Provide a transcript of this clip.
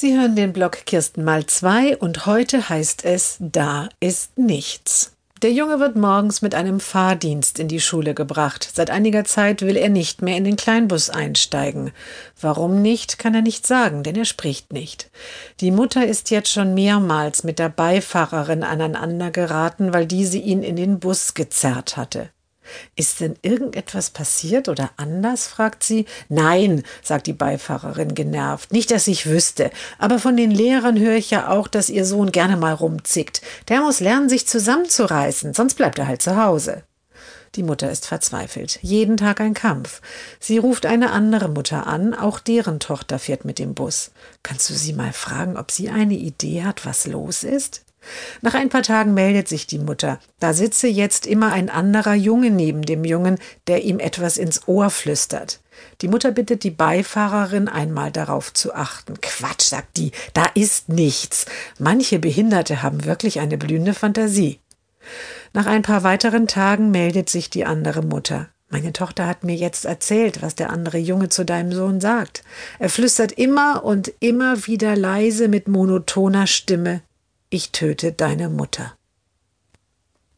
Sie hören den Blog Kirsten mal zwei und heute heißt es Da ist nichts. Der Junge wird morgens mit einem Fahrdienst in die Schule gebracht. Seit einiger Zeit will er nicht mehr in den Kleinbus einsteigen. Warum nicht, kann er nicht sagen, denn er spricht nicht. Die Mutter ist jetzt schon mehrmals mit der Beifahrerin aneinander geraten, weil diese ihn in den Bus gezerrt hatte. Ist denn irgendetwas passiert oder anders? fragt sie. Nein, sagt die Beifahrerin genervt. Nicht, dass ich wüsste. Aber von den Lehrern höre ich ja auch, dass ihr Sohn gerne mal rumzickt. Der muss lernen, sich zusammenzureißen, sonst bleibt er halt zu Hause. Die Mutter ist verzweifelt. Jeden Tag ein Kampf. Sie ruft eine andere Mutter an, auch deren Tochter fährt mit dem Bus. Kannst du sie mal fragen, ob sie eine Idee hat, was los ist? Nach ein paar Tagen meldet sich die Mutter. Da sitze jetzt immer ein anderer Junge neben dem Jungen, der ihm etwas ins Ohr flüstert. Die Mutter bittet die Beifahrerin einmal darauf zu achten. Quatsch, sagt die, da ist nichts. Manche Behinderte haben wirklich eine blühende Fantasie. Nach ein paar weiteren Tagen meldet sich die andere Mutter. Meine Tochter hat mir jetzt erzählt, was der andere Junge zu deinem Sohn sagt. Er flüstert immer und immer wieder leise mit monotoner Stimme ich töte deine Mutter.